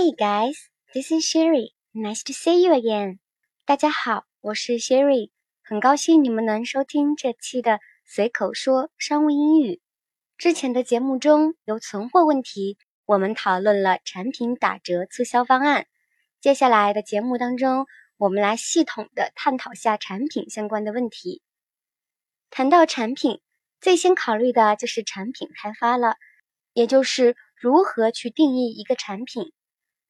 Hi guys, this is Sherry. Nice to see you again. 大家好，我是 Sherry，很高兴你们能收听这期的随口说商务英语。之前的节目中有存货问题，我们讨论了产品打折促销方案。接下来的节目当中，我们来系统的探讨下产品相关的问题。谈到产品，最先考虑的就是产品开发了，也就是如何去定义一个产品。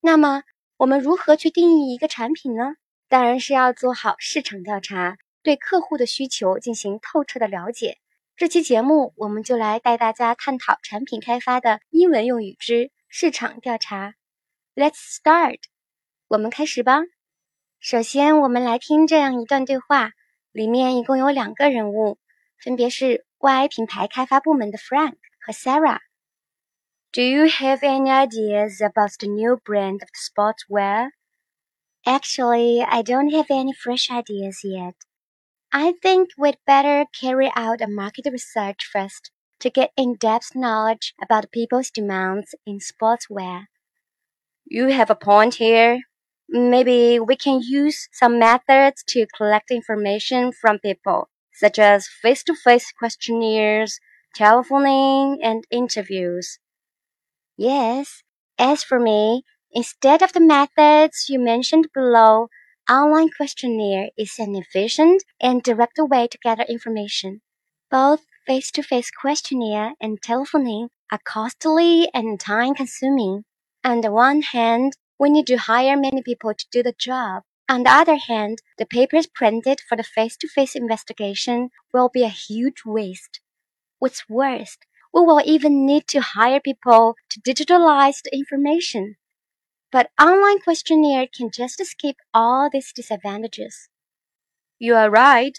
那么，我们如何去定义一个产品呢？当然是要做好市场调查，对客户的需求进行透彻的了解。这期节目，我们就来带大家探讨产品开发的英文用语之市场调查。Let's start，我们开始吧。首先，我们来听这样一段对话，里面一共有两个人物，分别是 Y 品牌开发部门的 Frank 和 Sarah。Do you have any ideas about the new brand of sportswear? Actually, I don't have any fresh ideas yet. I think we'd better carry out a market research first to get in-depth knowledge about people's demands in sportswear. You have a point here. Maybe we can use some methods to collect information from people, such as face-to-face -face questionnaires, telephoning, and interviews. Yes. As for me, instead of the methods you mentioned below, online questionnaire is an efficient and direct way to gather information. Both face-to-face questionnaire and telephoning are costly and time-consuming. On the one hand, we need to hire many people to do the job. On the other hand, the papers printed for the face-to-face investigation will be a huge waste. What's worse, we will even need to hire people to digitalize the information. But online questionnaire can just skip all these disadvantages. You are right.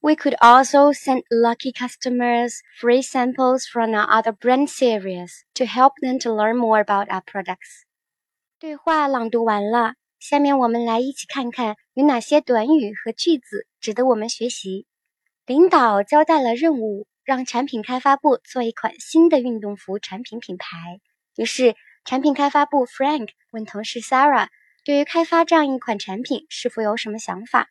We could also send lucky customers free samples from our other brand series to help them to learn more about our products. 对话朗读完了，下面我们来一起看看有哪些短语和句子值得我们学习。领导交代了任务， 让产品开发部做一款新的运动服产品品牌。于是，产品开发部 Frank 问同事 Sarah：“ 对于开发这样一款产品，是否有什么想法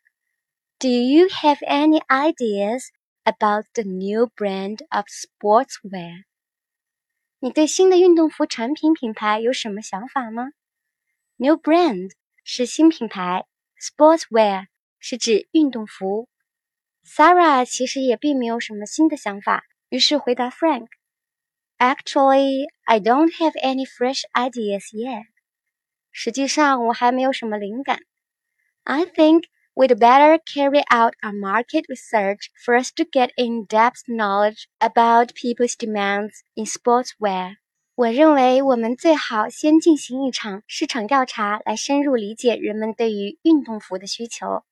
？”Do you have any ideas about the new brand of sportswear？你对新的运动服产品品牌有什么想法吗？New brand 是新品牌，sportswear 是指运动服。Sarah 其实也并没有什么新的想法，于是回答 Frank。Actually, I don't have any fresh ideas yet. 实际上，我还没有什么灵感。I think we'd better carry out a market research first to get in-depth knowledge about people's demands in sportswear. 我认为我们最好先进行一场市场调查，来深入理解人们对于运动服的需求。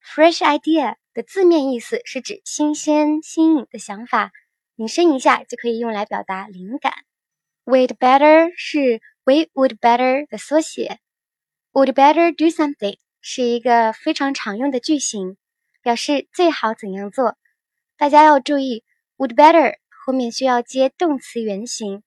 Fresh idea 的字面意思是指新鲜、新颖的想法，引申一下就可以用来表达灵感。We'd better 是 We would better 的缩写。Would better do something 是一个非常常用的句型，表示最好怎样做。大家要注意，would better 后面需要接动词原形。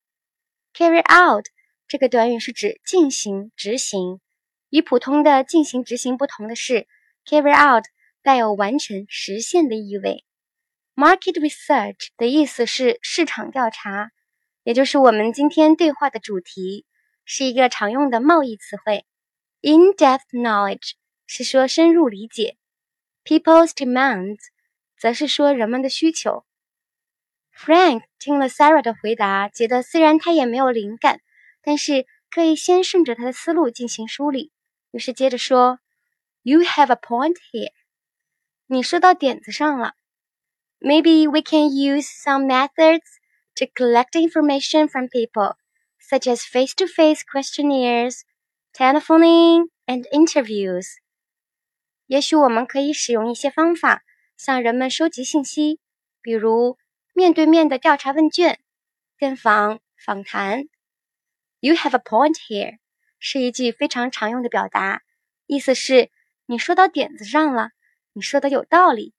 Carry out 这个短语是指进行、执行。与普通的进行、执行不同的是。Carry out 带有完成、实现的意味。Market research 的意思是市场调查，也就是我们今天对话的主题，是一个常用的贸易词汇。In-depth knowledge 是说深入理解。People's demands 则是说人们的需求。Frank 听了 Sarah 的回答，觉得虽然他也没有灵感，但是可以先顺着他的思路进行梳理，于是接着说。You have a point here. 你说到点子上了。Maybe we can use some methods to collect information from people, such as face-to-face questionnaires, telephoning, and interviews. 也许我们可以使用一些方法向人们收集信息，比如面对面的调查问卷、跟访、访谈。You have a point here 是一句非常常用的表达，意思是。你说到点子上了， 你说的有道理，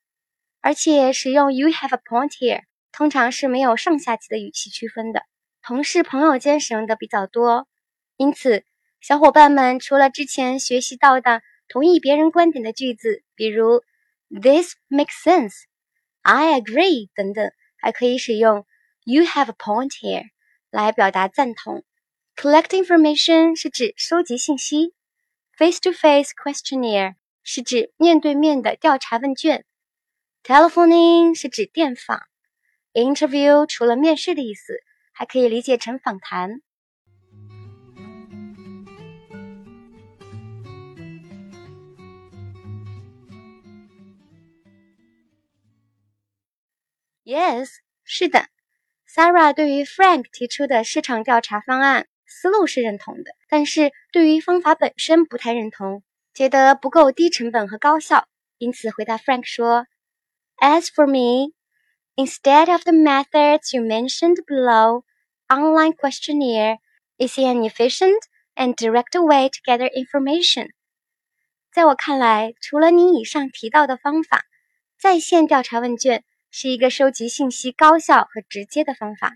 而且使用 "You have a point here" 通常是没有上下级的语气区分的，同事朋友间使用的比较多，因此小伙伴们除了之前学习到的同意别人观点的句子，比如 This makes sense、I agree 等等，还可以使用 You have a point here 来表达赞同。Collect information 是指收集信息，Face-to-face questionnaire 是指面对面的调查问卷，Telephoning 是指电访，Interview 除了面试的意思，还可以理解成访谈。Yes，是的，Sarah 对于 Frank 提出的市场调查方案思路是认同的，但是对于方法本身不太认同，觉得不够低成本和高效，因此回答 Frank 说：“As for me, instead of the methods you mentioned below, online questionnaire is an efficient and direct way to gather information。”在我看来，除了你以上提到的方法，在线调查问卷。是一个收集信息高效和直接的方法。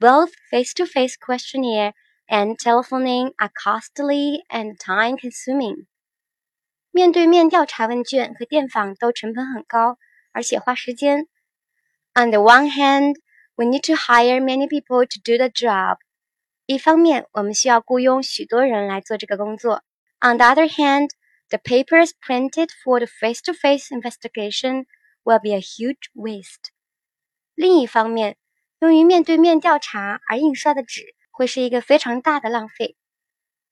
Both face-to-face questionnaire and telephoning are costly and time-consuming。面对面调查问卷和电访都成本很高，而且花时间。On the one hand, we need to hire many people to do the job。一方面，我们需要雇佣许多人来做这个工作。On the other hand, the papers printed for the face-to-face investigation will be a huge waste。另一方面，用于面对面调查而印刷的纸 会是一个非常大的浪费。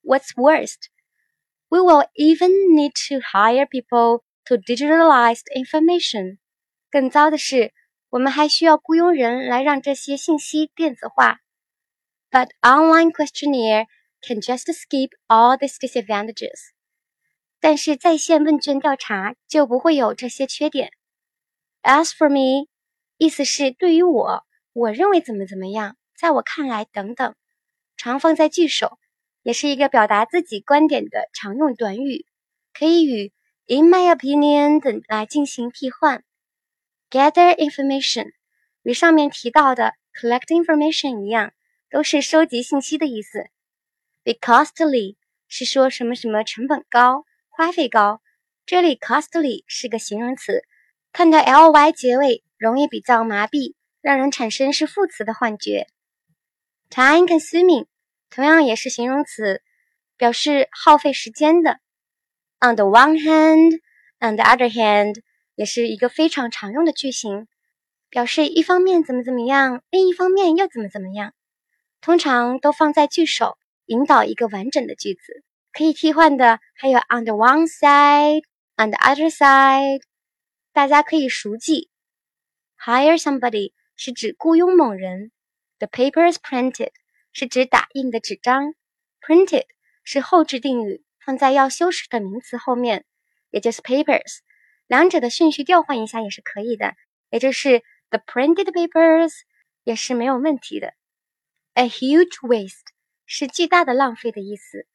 What's worst? We will even need to hire people to digitalize the information。更糟的是，我们还需要雇佣人来让这些信息电子化。But online questionnaire can just skip all these disadvantages。但是在线问卷调查就不会有这些缺点。As for me，意思是对于我，我认为怎么怎么样，在我看来等等， 常放在句首，也是一个表达自己观点的常用短语，可以与 in my opinion 等来进行替换。Gather information 与上面提到的 collect information 一样，都是收集信息的意思。Be costly 是说什么什么成本高、花费高，这里 costly 是个形容词。看到 ly 结尾，容易比较麻痹，让人产生是副词的幻觉。Time-consuming 同样也是形容词，表示耗费时间的。On the one hand，on the other hand 也是一个非常常用的句型，表示一方面怎么怎么样，另一方面又怎么怎么样。通常都放在句首，引导一个完整的句子。可以替换的还有 on the one side，on the other side。大家可以熟记，hire somebody 是指雇佣某人 ，the papers printed 是指打印的纸张，printed 是后置定语，放在要修饰的名词后面，也就是 papers，两者的顺序调换一下也是可以的，也就是 the printed papers 也是没有问题的。A huge waste 是巨大的浪费的意思。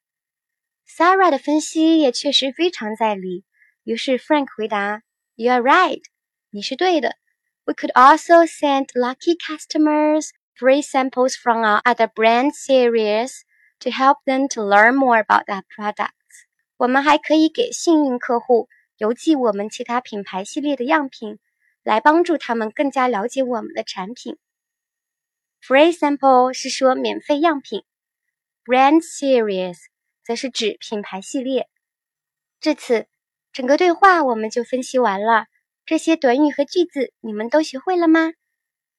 Sarah 的分析也确实非常在理，于是 Frank 回答。You are right. 你是对的。We could also send lucky customers free samples from our other brand series to help them to learn more about our products. 我们还可以给幸运客户邮寄我们其他品牌系列的样品，来帮助他们更加了解我们的产品。Free sample 是说免费样品，brand series 则是指品牌系列。至此。整个对话我们就分析完了，这些短语和句子你们都学会了吗？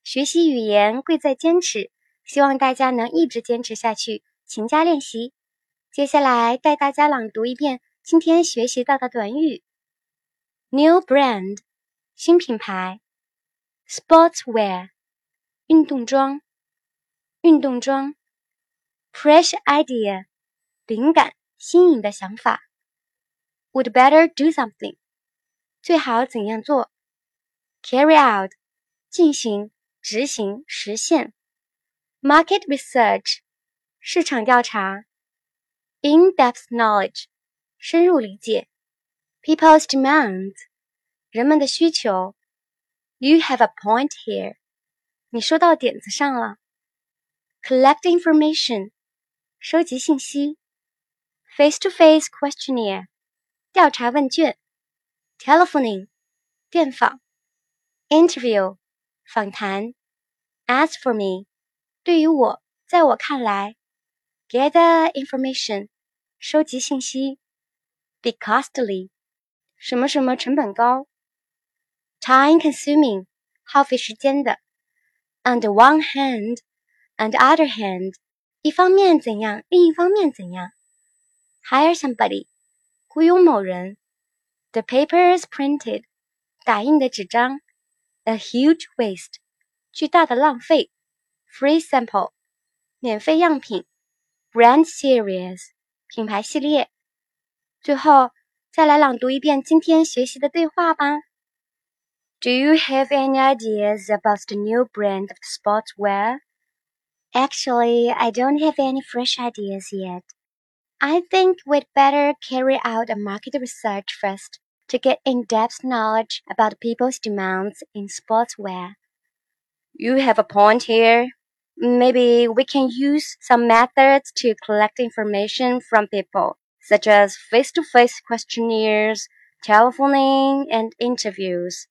学习语言贵在坚持，希望大家能一直坚持下去，勤加练习。接下来带大家朗读一遍今天学习到的短语：new brand，新品牌；sportswear，运动装，运动装；fresh idea，灵感，新颖的想法。would better do something，最好怎样做？carry out，进行、执行、实现。market research，市场调查。in-depth knowledge，深入理解。people's demands，人们的需求。You have a point here，你说到点子上了。collect information，收集信息。 face-to-face questionnaire 调查问卷，telephoning 电访，interview 访谈，as for me 对于我，在我看来，gather information 收集信息，be costly 什么什么成本高，time consuming 耗费时间的，on the one hand and other hand 一方面怎样，另一方面怎样，hire somebody 雇佣某人，the papers printed 打印的纸张 ，a huge waste 巨大的浪费，free sample 免费样品，brand series 品牌系列。最后。再来朗读一遍今天学习的对话吧。Do you have any ideas about the new brand of sportswear? Actually, I don't have any fresh ideas yet. I think we'd better carry out a market research first to get in-depth knowledge about people's demands in sportswear. You have a point here. Maybe we can use some methods to collect information from people such as face-to-face questionnaires, telephoning, and interviews.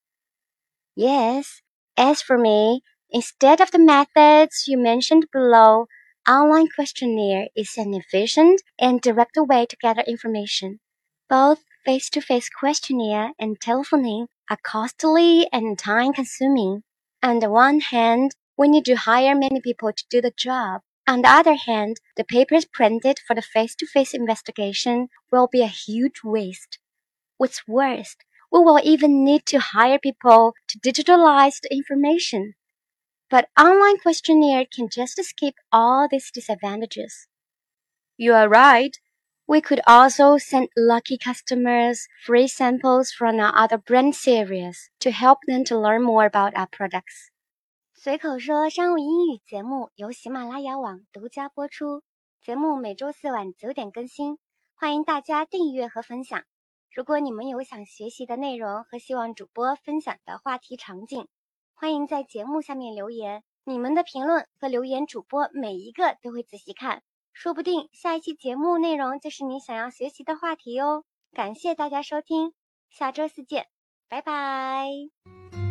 Yes, as for me, instead of the methods you mentioned below, online questionnaire is an efficient and direct way to gather information. Both face-to-face questionnaire and telephoning are costly and time-consuming. On the one hand, we need to hire many people to do the job. On the other hand, the papers printed for the face-to-face investigation will be a huge waste. What's worse, we will even need to hire people to digitalize the information. But online questionnaire can just skip all these disadvantages. You are right. We could also send lucky customers free samples from our other brand series to help them to learn more about our products. 随口说商务英语节目由喜马拉雅网独家播出，节目每周四晚九点更新，欢迎大家订阅和分享。如果你们有想学习的内容和希望主播分享的话题场景，欢迎在节目下面留言。你们的评论和留言，主播每一个都会仔细看， 说不定下一期节目内容就是你想要学习的话题哦。感谢大家收听，下周四见，拜拜。